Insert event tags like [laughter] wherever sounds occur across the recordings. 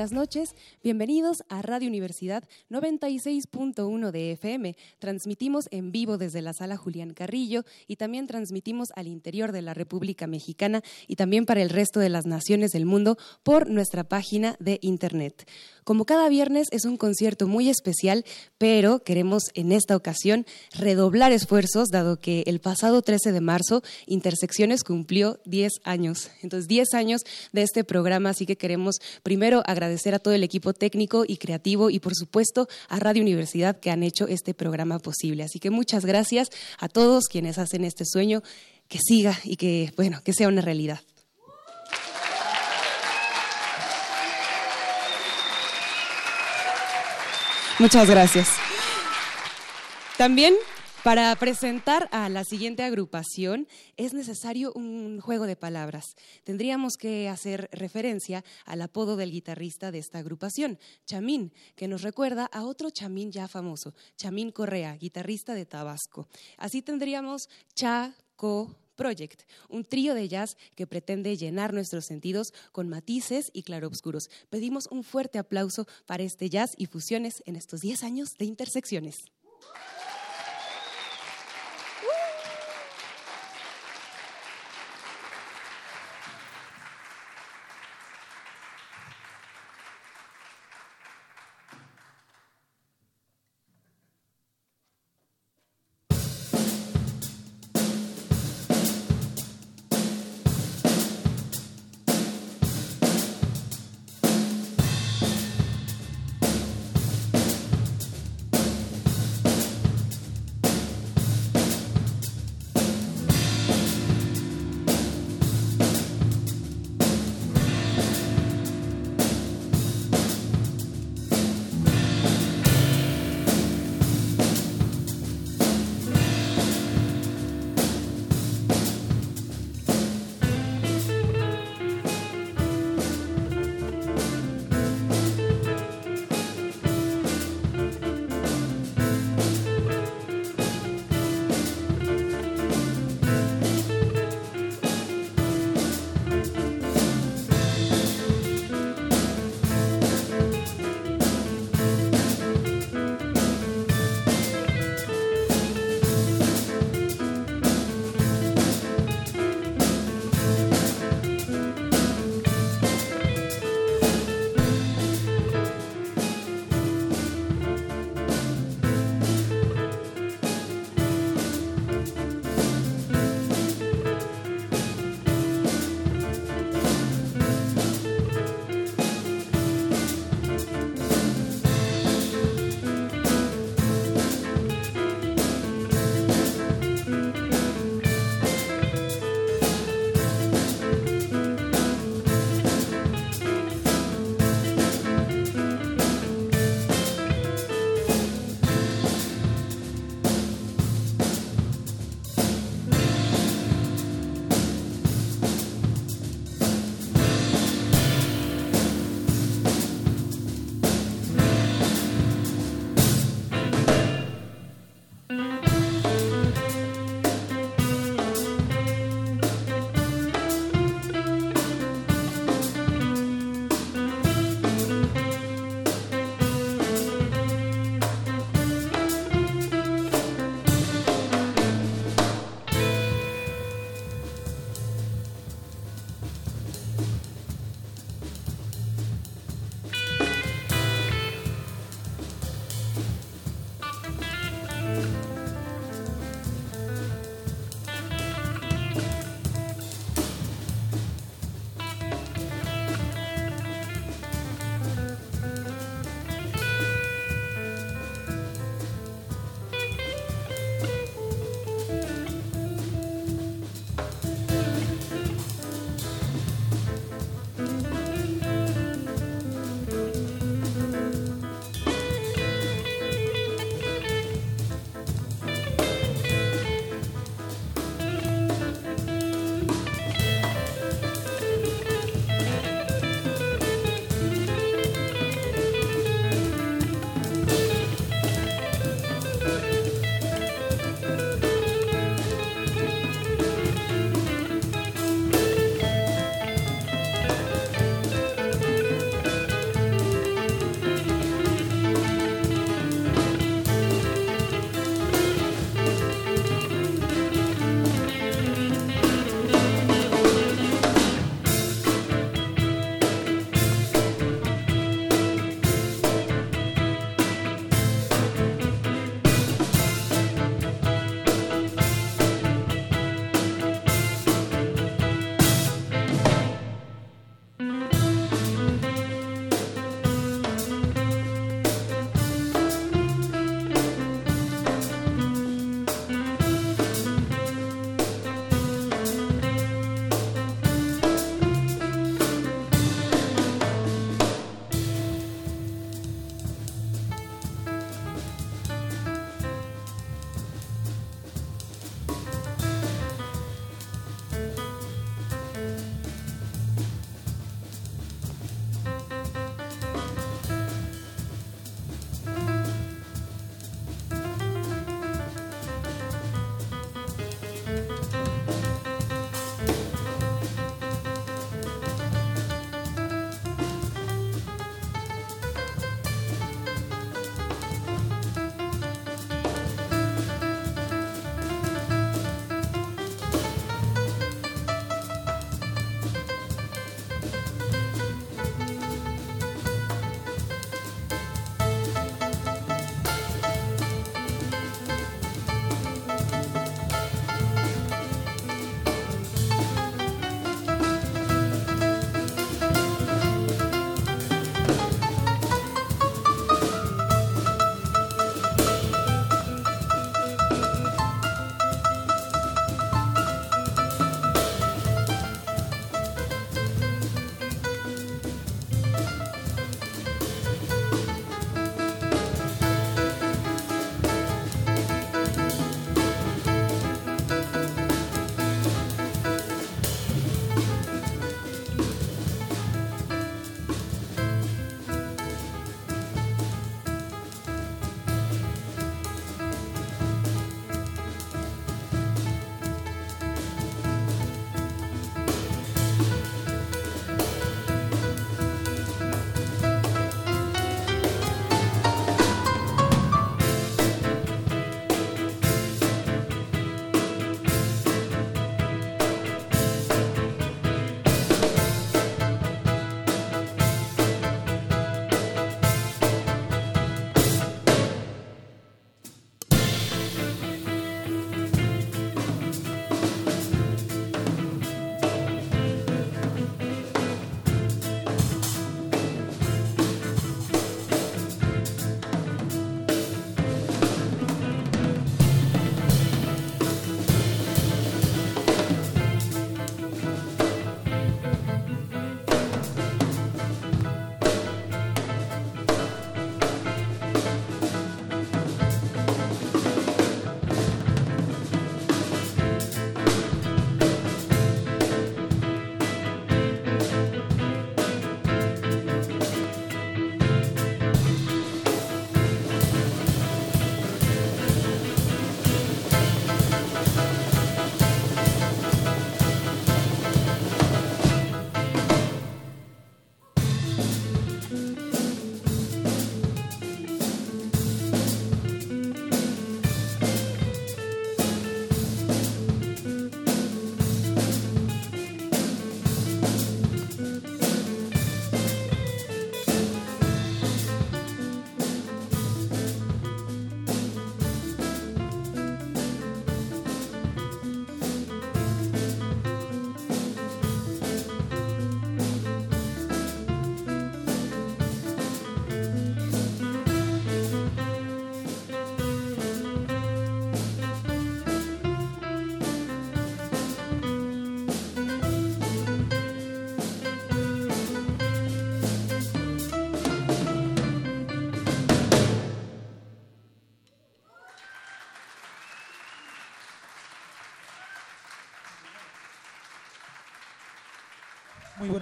Buenas noches. Bienvenidos a Radio Universidad 96.1 de FM. Transmitimos en vivo desde la sala Julián Carrillo y también transmitimos al interior de la República Mexicana y también para el resto de las naciones del mundo por nuestra página de Internet. Como cada viernes es un concierto muy especial, pero queremos en esta ocasión redoblar esfuerzos, dado que el pasado 13 de marzo Intersecciones cumplió 10 años. Entonces, 10 años de este programa, así que queremos primero agradecer a todo el equipo técnico y creativo y, por supuesto, a Radio Universidad que han hecho este programa posible. Así que muchas gracias a todos quienes hacen este sueño que siga y que, bueno, que sea una realidad. Muchas gracias. También para presentar a la siguiente agrupación es necesario un juego de palabras. Tendríamos que hacer referencia al apodo del guitarrista de esta agrupación, Chamín, que nos recuerda a otro Chamín ya famoso, Chamín Correa, guitarrista de Tabasco. Así tendríamos Cha, Co, Project, un trío de jazz que pretende llenar nuestros sentidos con matices y claroscuros. Pedimos un fuerte aplauso para este jazz y fusiones en estos 10 años de intersecciones.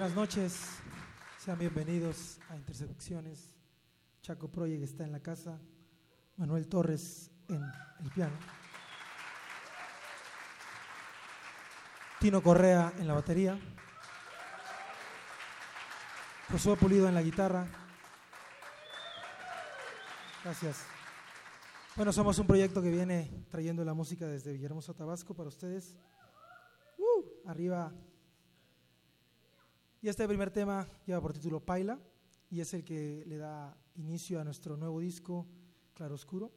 Buenas noches, sean bienvenidos a Intersecciones. Chaco Project está en la casa, Manuel Torres en el piano, Tino Correa en la batería, Josué Pulido en la guitarra. Gracias. Bueno, somos un proyecto que viene trayendo la música desde Villahermosa, Tabasco para ustedes. Uh, arriba y este primer tema lleva por título Paila y es el que le da inicio a nuestro nuevo disco, Claro Oscuro.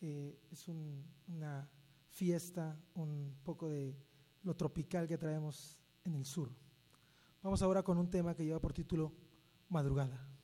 Eh, es una fiesta, un poco de lo tropical que traemos en el sur. Vamos ahora con un tema que lleva por título Madrugada.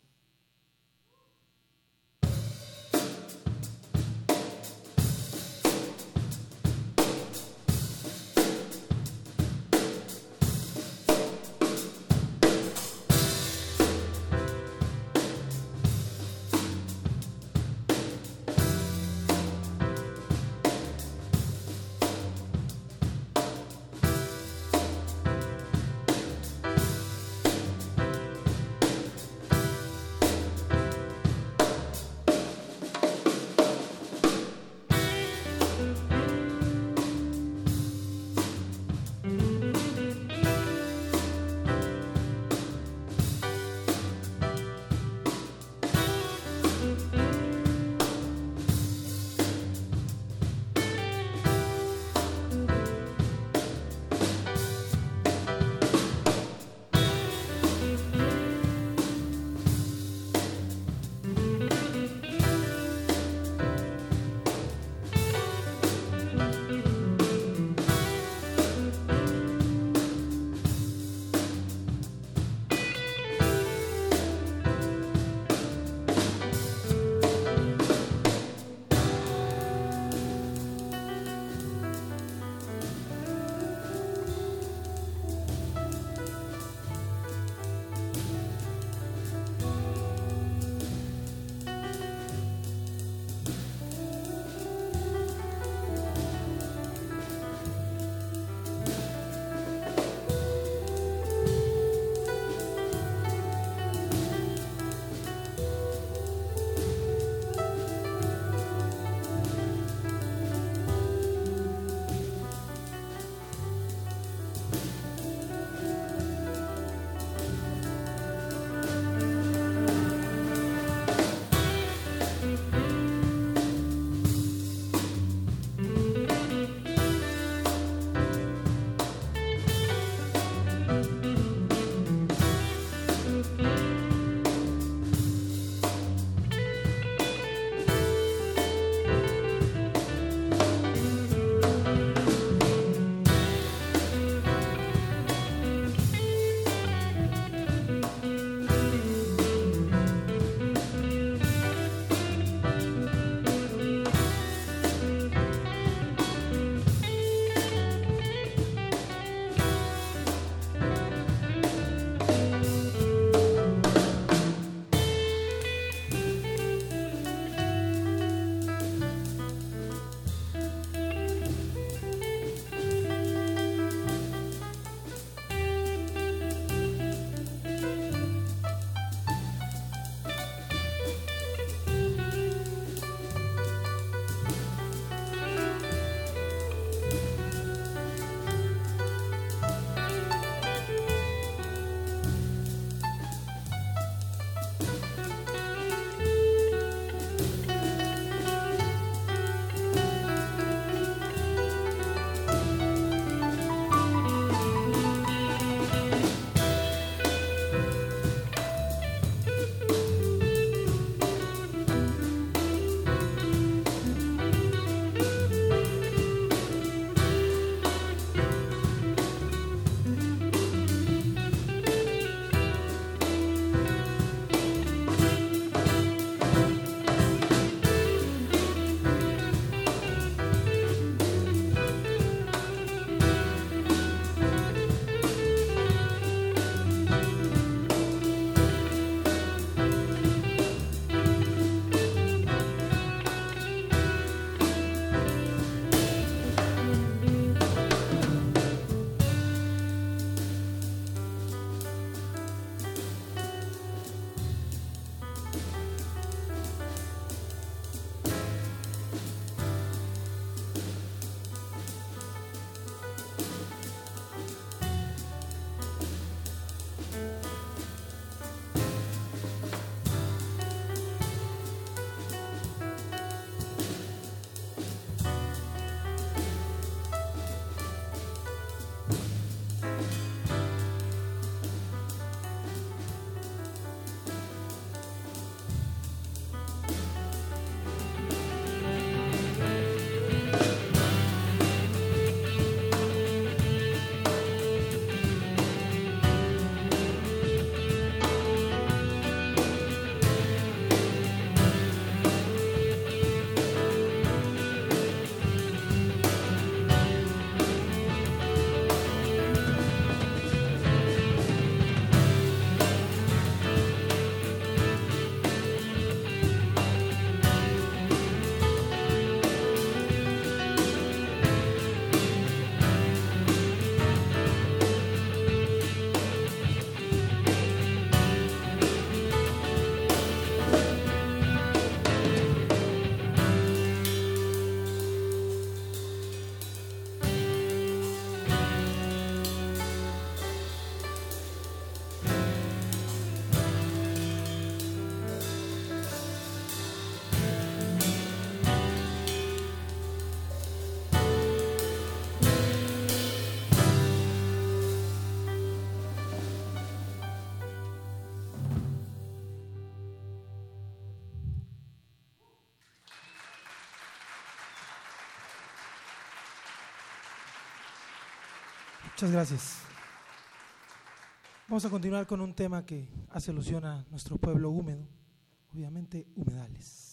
Muchas gracias. Vamos a continuar con un tema que hace alusión a nuestro pueblo húmedo, obviamente humedales.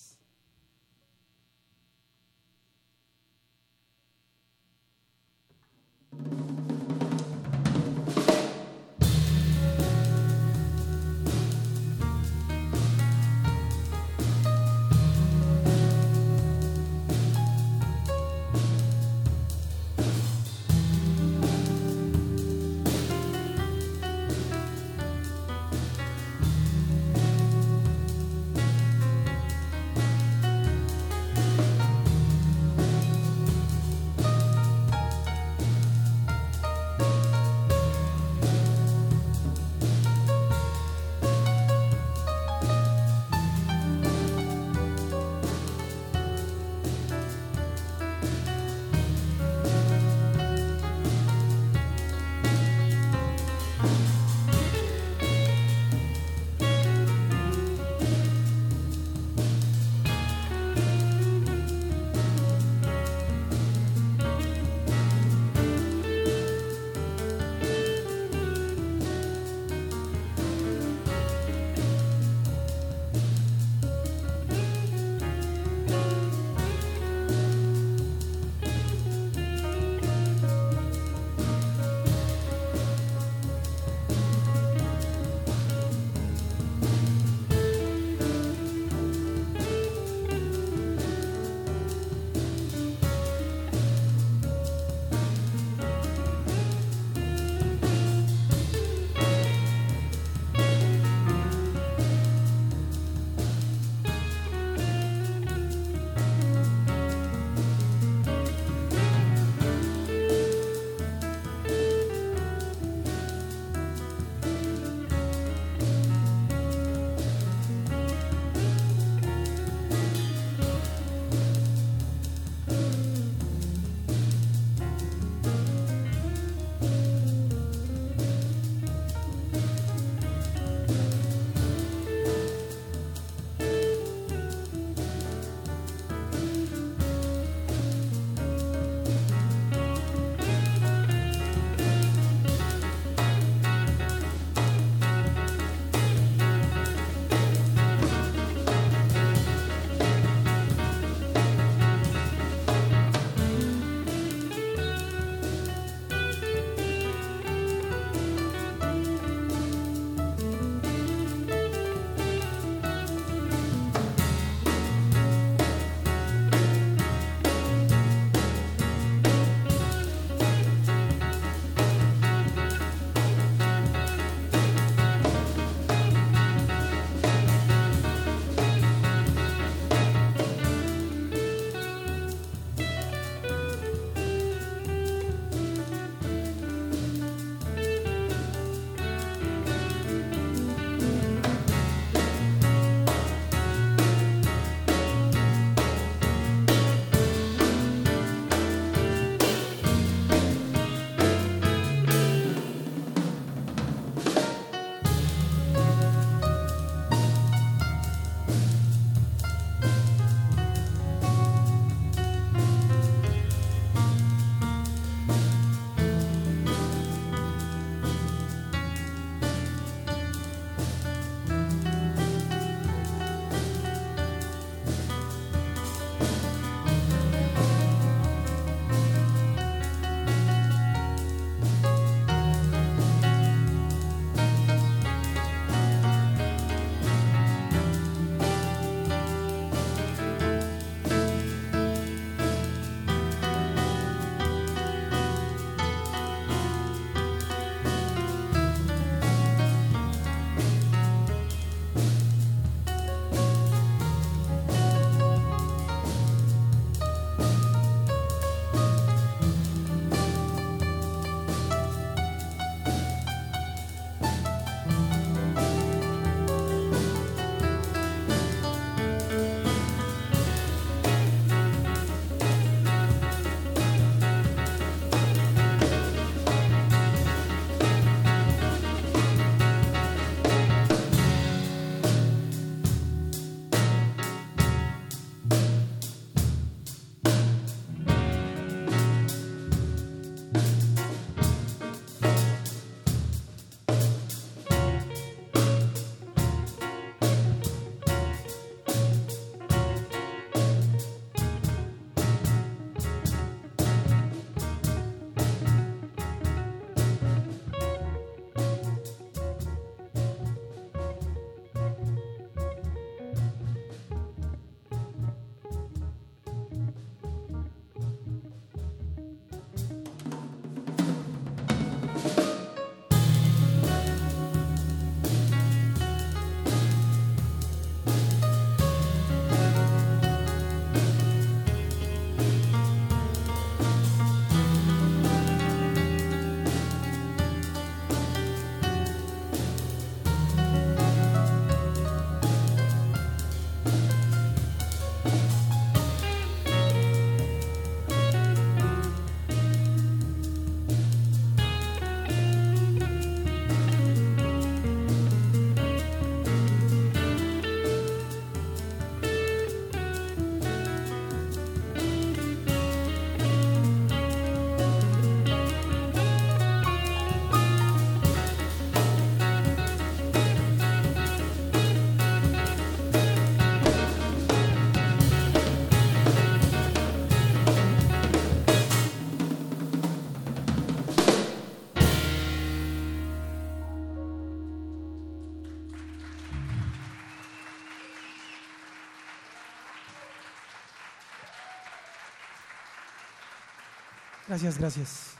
Gracias, gracias.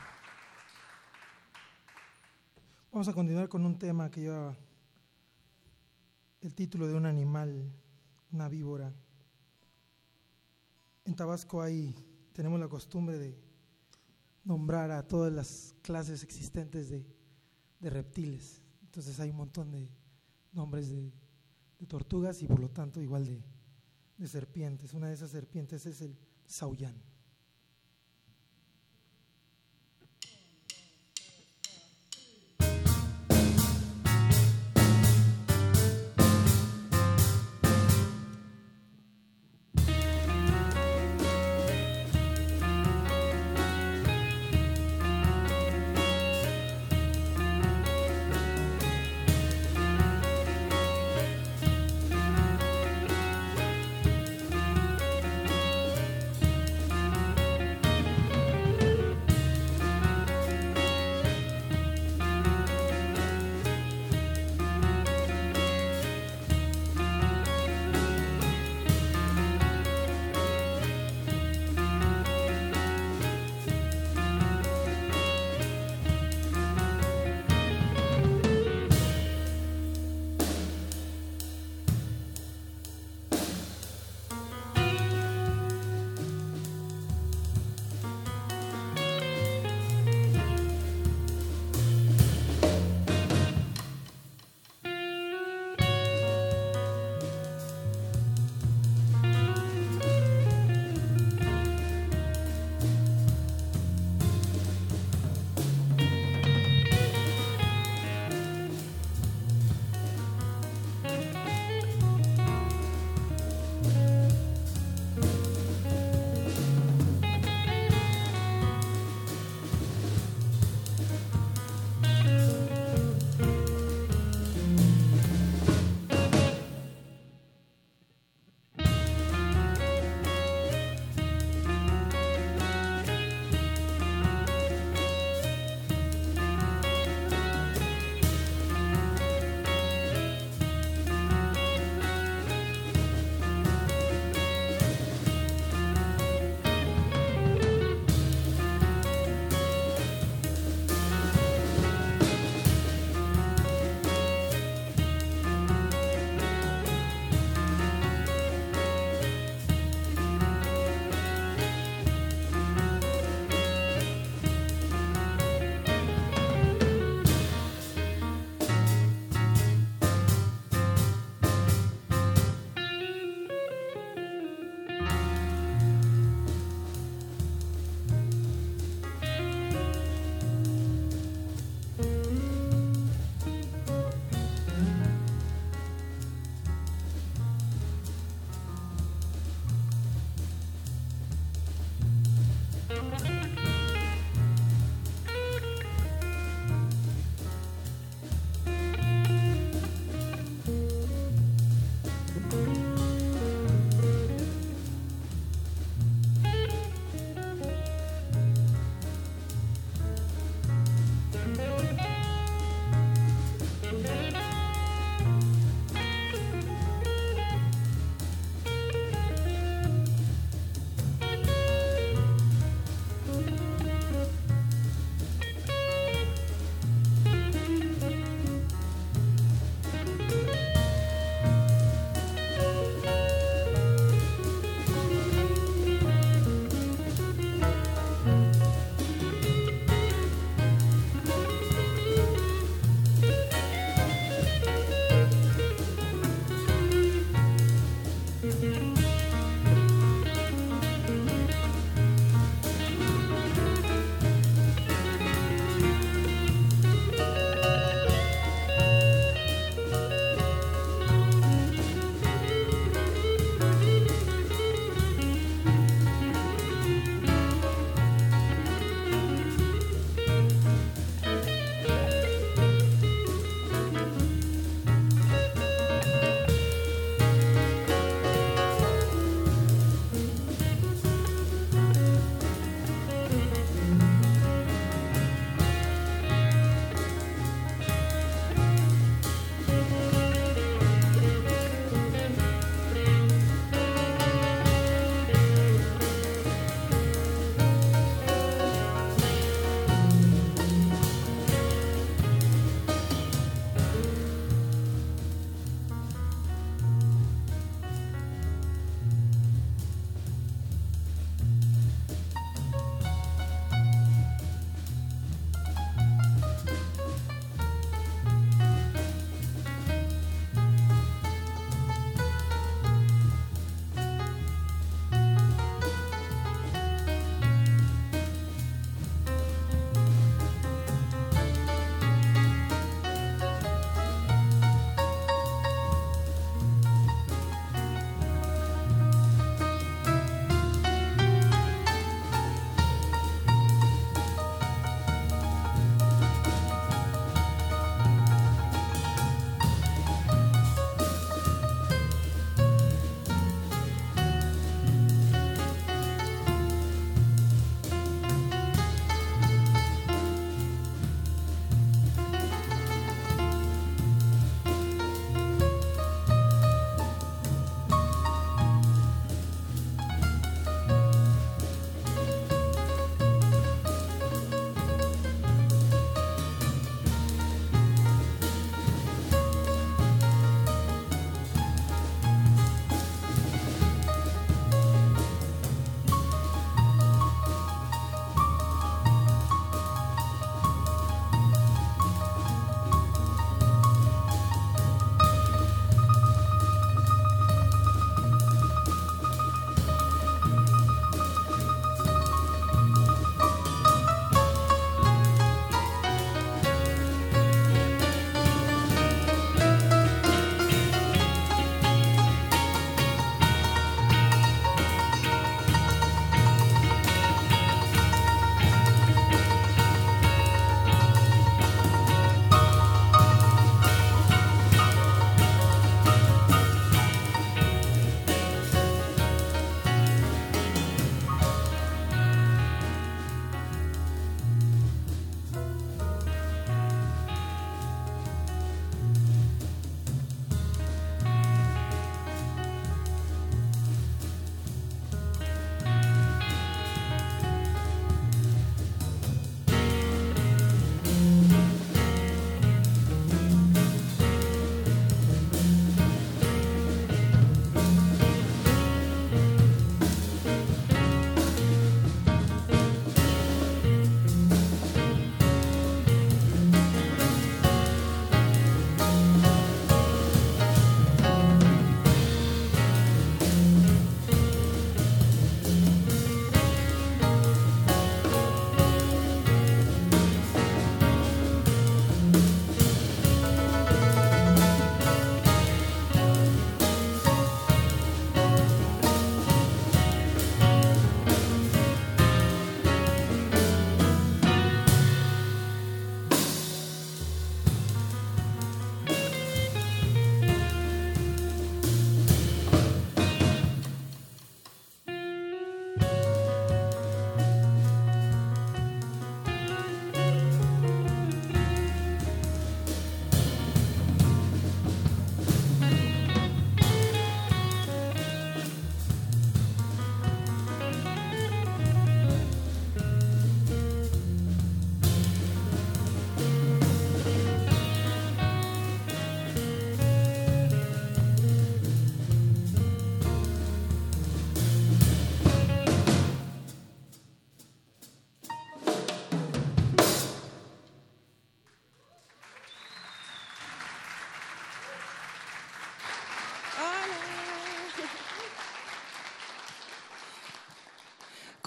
Vamos a continuar con un tema que lleva el título de un animal, una víbora. En Tabasco hay, tenemos la costumbre de nombrar a todas las clases existentes de, de reptiles. Entonces hay un montón de nombres de, tortugas y por lo tanto igual de, de serpientes. Una de esas serpientes es el saullán.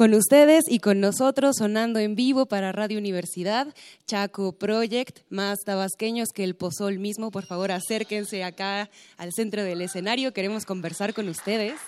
Con ustedes y con nosotros sonando en vivo para Radio Universidad, Chaco Project, más tabasqueños que el pozol mismo. Por favor, acérquense acá al centro del escenario. Queremos conversar con ustedes.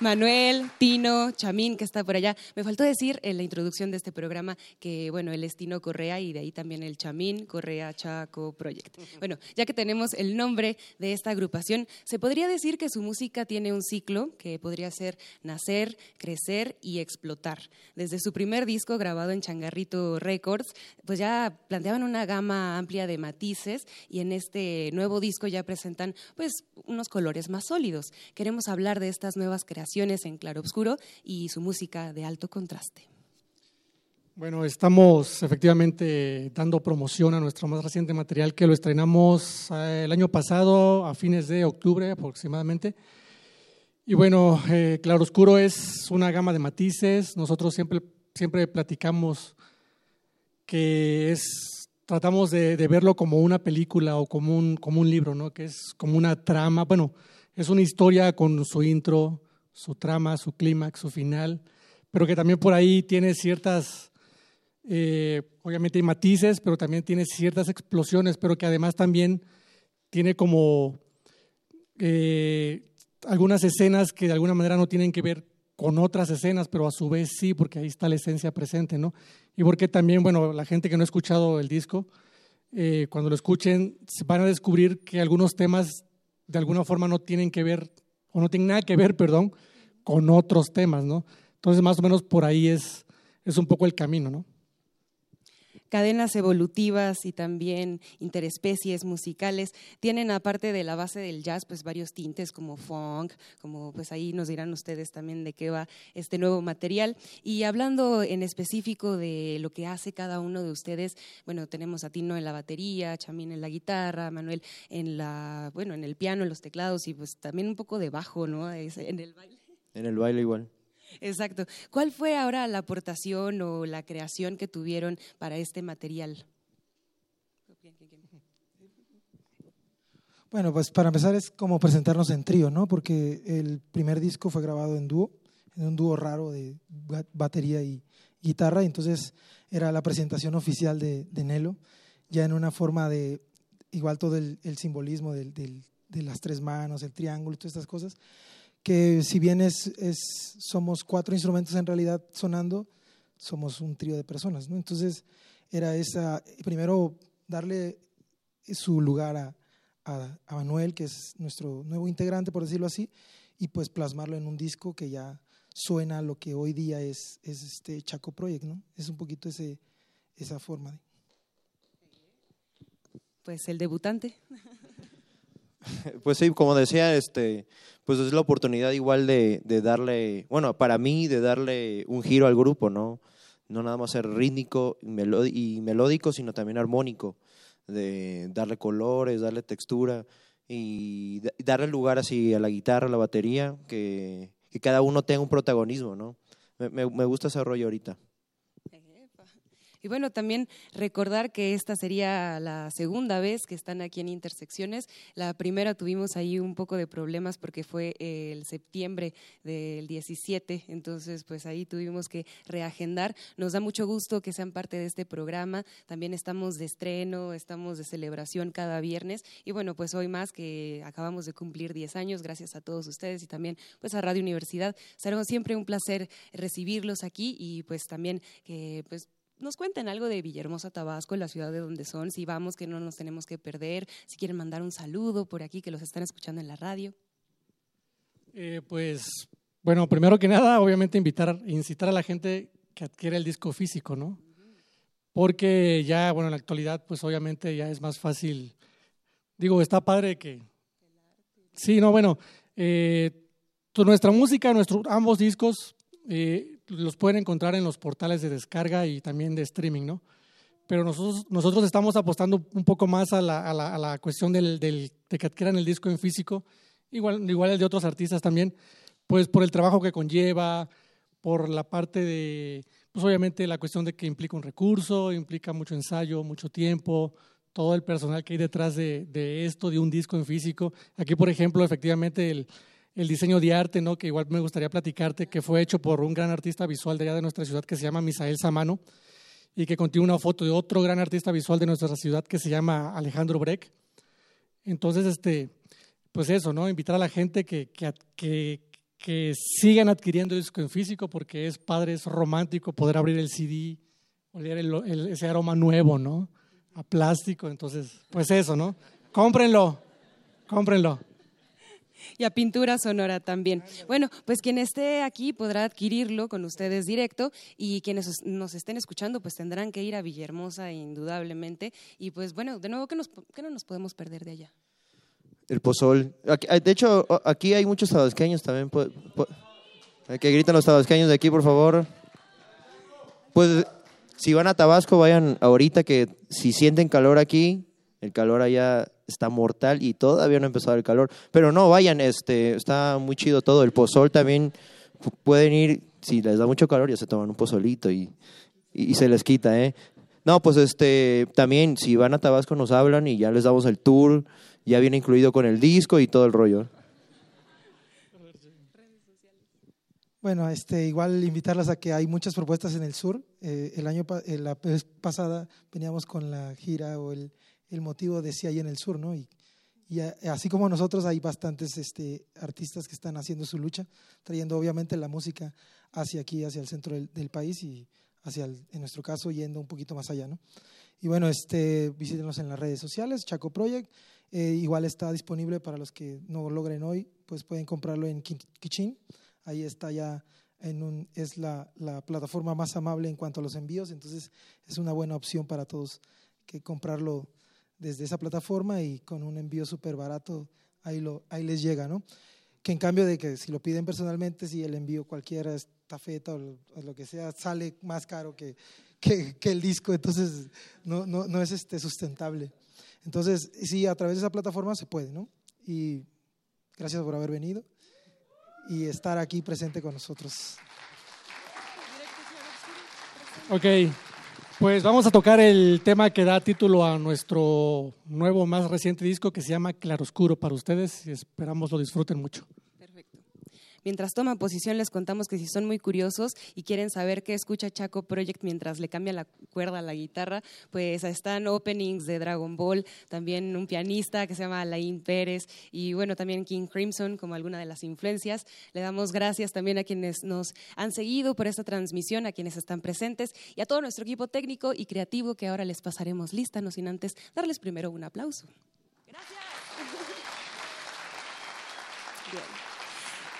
Manuel, Tino, Chamín, que está por allá. Me faltó decir en la introducción de este programa que, bueno, él es Tino Correa y de ahí también el Chamín Correa Chaco Project. Bueno, ya que tenemos el nombre de esta agrupación, se podría decir que su música tiene un ciclo que podría ser nacer, crecer y explotar. Desde su primer disco grabado en Changarrito Records, pues ya planteaban una gama amplia de matices y en este nuevo disco ya presentan pues unos colores más sólidos. Queremos hablar de estas nuevas creaciones en Claro Obscuro y su música de alto contraste. Bueno, estamos efectivamente dando promoción a nuestro más reciente material que lo estrenamos eh, el año pasado a fines de octubre aproximadamente. Y bueno, eh, Claro Oscuro es una gama de matices. Nosotros siempre, siempre platicamos que es, tratamos de, de, verlo como una película o como un, como un libro, ¿no? que es como una trama. Bueno, es una historia con su intro, su trama, su clímax, su final, pero que también por ahí tiene ciertas, eh, obviamente hay matices, pero también tiene ciertas explosiones, pero que además también tiene como eh, algunas escenas que de alguna manera no tienen que ver con otras escenas, pero a su vez sí, porque ahí está la esencia presente, ¿no? Y porque también, bueno, la gente que no ha escuchado el disco, eh, cuando lo escuchen, van a descubrir que algunos temas de alguna forma no tienen que ver o no tiene nada que ver, perdón, con otros temas, ¿no? Entonces, más o menos por ahí es, es un poco el camino, ¿no? Cadenas evolutivas y también interespecies musicales tienen aparte de la base del jazz pues varios tintes como funk, como pues ahí nos dirán ustedes también de qué va este nuevo material y hablando en específico de lo que hace cada uno de ustedes, bueno, tenemos a Tino en la batería, Chamín en la guitarra, Manuel en la bueno, en el piano, en los teclados y pues también un poco de bajo, ¿no? En el baile. En el baile igual. Exacto. ¿Cuál fue ahora la aportación o la creación que tuvieron para este material? Bueno, pues para empezar es como presentarnos en trío, ¿no? Porque el primer disco fue grabado en dúo, en un dúo raro de batería y guitarra, y entonces era la presentación oficial de, Nelo, ya en una forma de, igual todo el, simbolismo de las tres manos, el triángulo, todas estas cosas, que si bien es, es, somos cuatro instrumentos en realidad sonando, somos un trío de personas. ¿no? Entonces, era esa, primero darle su lugar a, a, Manuel, que es nuestro nuevo integrante, por decirlo así, y pues plasmarlo en un disco que ya suena lo que hoy día es, es este Chaco Project, ¿no? Es un poquito ese, esa forma. De... Pues el debutante. [laughs] [laughs] Pues sí, como decía, este, pues es la oportunidad igual de, de, darle, bueno, para mí, de darle un giro al grupo, ¿no? No nada más ser rítmico y melódico, sino también armónico, de darle colores, darle textura y darle lugar así a la guitarra, a la batería, que, cada uno tenga un protagonismo, ¿no? Me, me gusta ese rollo ahorita. Y bueno, también recordar que esta sería la segunda vez que están aquí en Intersecciones. La primera tuvimos ahí un poco de problemas porque fue el septiembre del 17, entonces pues ahí tuvimos que reagendar. Nos da mucho gusto que sean parte de este programa. También estamos de estreno, estamos de celebración cada viernes y bueno, pues hoy más que acabamos de cumplir 10 años, gracias a todos ustedes y también pues a Radio Universidad. Será siempre un placer recibirlos aquí y pues también que pues nos cuenten algo de Villahermosa, Tabasco, la ciudad de donde son, si vamos, que no nos tenemos que perder, si quieren mandar un saludo por aquí, que los están escuchando en la radio. Eh, pues, bueno, primero que nada, obviamente invitar, incitar a la gente que adquiera el disco físico, ¿no? Porque ya, bueno, en la actualidad, pues obviamente ya es más fácil. Digo, está padre que... Sí, no, bueno, eh, nuestra música, nuestros ambos discos, eh, los pueden encontrar en los portales de descarga y también de streaming, ¿no? Pero nosotros, nosotros estamos apostando un poco más a la, a la, cuestión del, del, de que adquieran el disco en físico, igual, igual el de otros artistas también, pues por el trabajo que conlleva, por la parte de, pues obviamente la cuestión de que implica un recurso, implica mucho ensayo, mucho tiempo, todo el personal que hay detrás de, de esto, de un disco en físico. Aquí, por ejemplo, efectivamente el, el diseño de arte, ¿no? que igual me gustaría platicarte, que fue hecho por un gran artista visual de allá de nuestra ciudad que se llama Misael Samano y que contiene una foto de otro gran artista visual de nuestra ciudad que se llama Alejandro Breck. Entonces, este, pues eso, ¿no? Invitar a la gente que, que, que, sigan adquiriendo disco en físico porque es padre, es romántico poder abrir el CD, oler ese aroma nuevo, ¿no? A plástico, entonces, pues eso, ¿no? Cómprenlo, cómprenlo. Y a pintura sonora también. Bueno, pues quien esté aquí podrá adquirirlo con ustedes directo y quienes nos estén escuchando pues tendrán que ir a Villahermosa indudablemente. Y pues bueno, de nuevo, ¿qué, no nos podemos perder de allá? El pozol. De hecho, aquí hay muchos tabasqueños también. Que gritan los tabasqueños de aquí, por favor. Pues si van a Tabasco, vayan ahorita que si sienten calor aquí, el calor allá está mortal y todavía no ha empezado el calor. Pero no, vayan, este, está muy chido todo. El pozol también pueden ir, si les da mucho calor, ya se toman un pozolito y, y, se les quita, ¿eh? No, pues este, también si van a Tabasco nos hablan y ya les damos el tour, ya viene incluido con el disco y todo el rollo. Bueno, este, igual invitarlas a que hay muchas propuestas en el sur. Eh, el año eh, la vez pasada veníamos con la gira o el, el motivo de sí ahí en el sur, ¿no? Y, y así como nosotros hay bastantes este, artistas que están haciendo su lucha, trayendo obviamente la música hacia aquí, hacia el centro del, país y hacia, en nuestro caso, yendo un poquito más allá, ¿no? Y bueno, este, visítenos en las redes sociales, Chaco Project, eh, igual está disponible para los que no logren hoy, pues pueden comprarlo en Kichin, ahí está ya en un, es la, la plataforma más amable en cuanto a los envíos, entonces es una buena opción para todos que comprarlo desde esa plataforma y con un envío súper barato ahí, lo, ahí les llega, ¿no? Que en cambio de que si lo piden personalmente, si el envío cualquiera, estafeta o, o lo que sea, sale más caro que, que, que el disco, entonces no, no, no, es este sustentable. Entonces, sí, a través de esa plataforma se puede, ¿no? Y gracias por haber venido y estar aquí presente con nosotros. Ok. Pues vamos a tocar el tema que da título a nuestro nuevo, más reciente disco que se llama Claroscuro para ustedes y esperamos lo disfruten mucho. Mientras toman posición, les contamos que si son muy curiosos y quieren saber qué escucha Chaco Project mientras le cambia la cuerda a la guitarra, pues están openings de Dragon Ball, también un pianista que se llama Alain Pérez y bueno, también King Crimson como alguna de las influencias. Le damos gracias también a quienes nos han seguido por esta transmisión, a quienes están presentes y a todo nuestro equipo técnico y creativo que ahora les pasaremos lista, no sin antes darles primero un aplauso. Gracias. [laughs]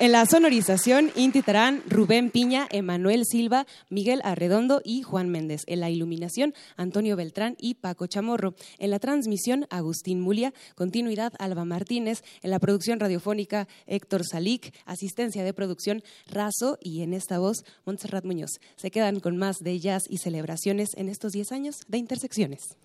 En la sonorización intitarán Rubén Piña, Emanuel Silva, Miguel Arredondo y Juan Méndez. En la iluminación, Antonio Beltrán y Paco Chamorro. En la transmisión, Agustín Mulia. Continuidad, Alba Martínez. En la producción radiofónica, Héctor Salic. Asistencia de producción, Razo. Y en esta voz, Montserrat Muñoz. Se quedan con más de jazz y celebraciones en estos 10 años de intersecciones.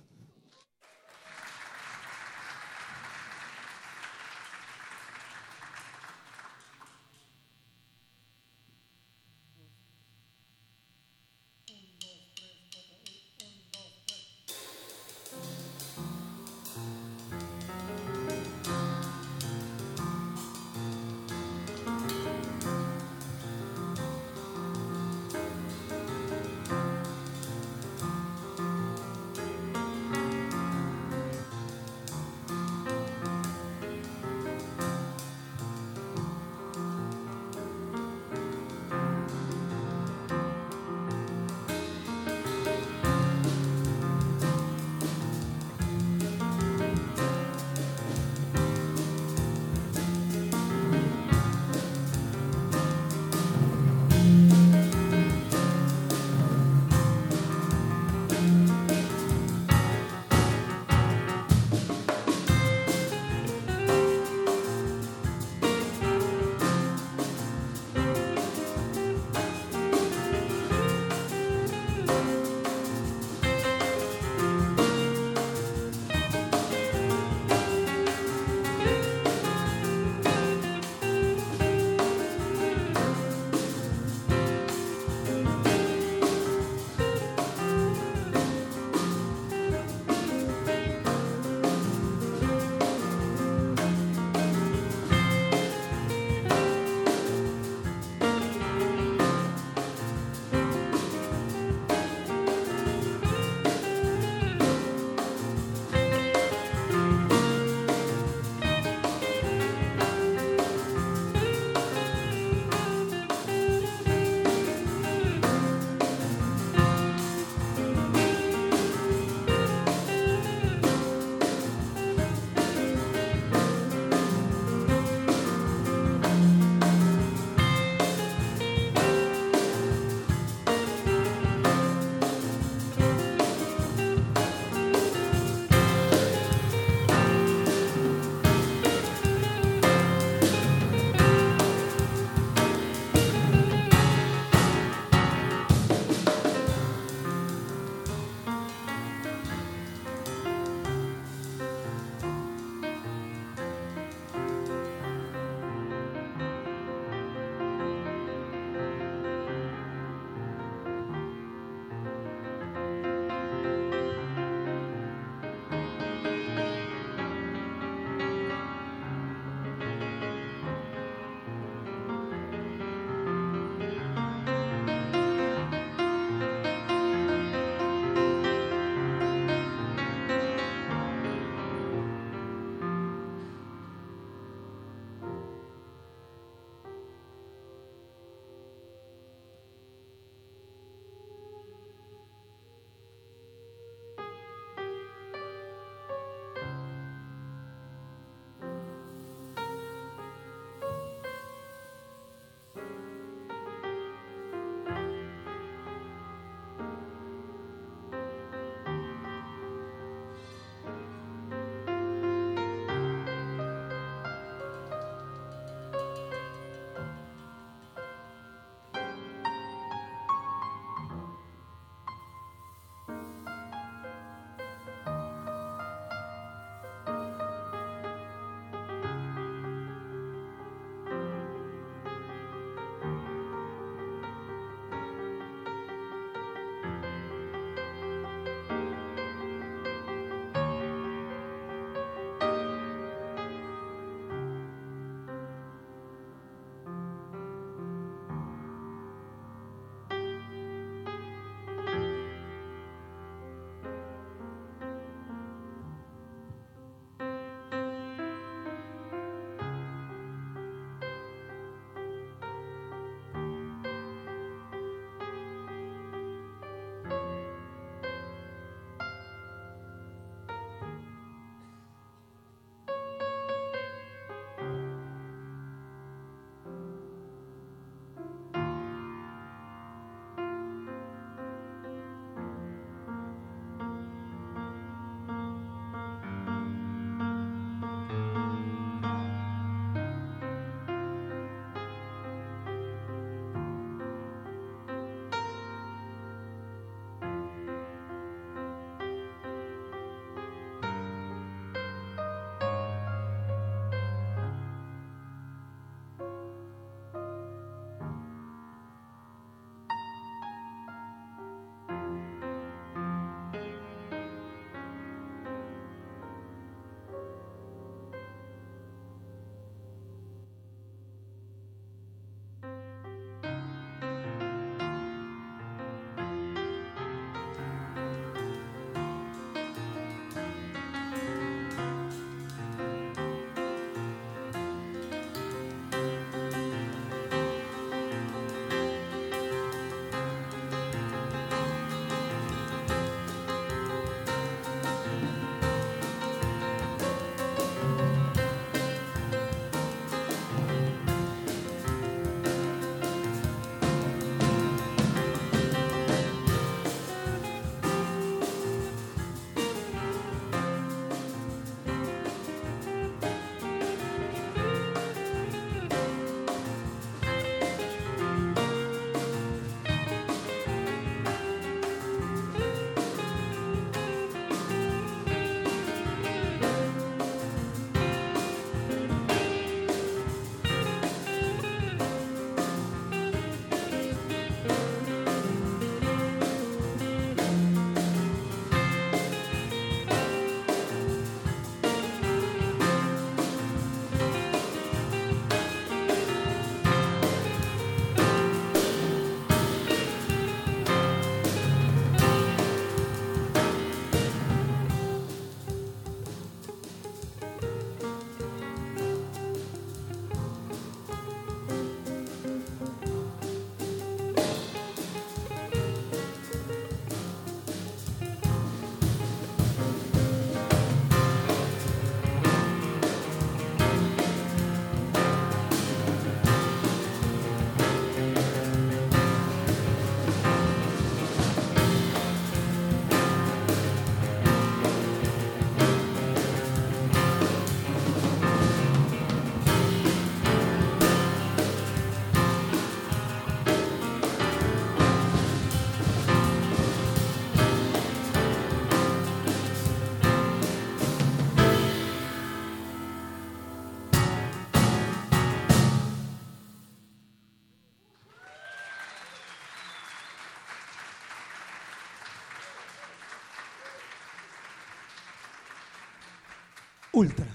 Ultra.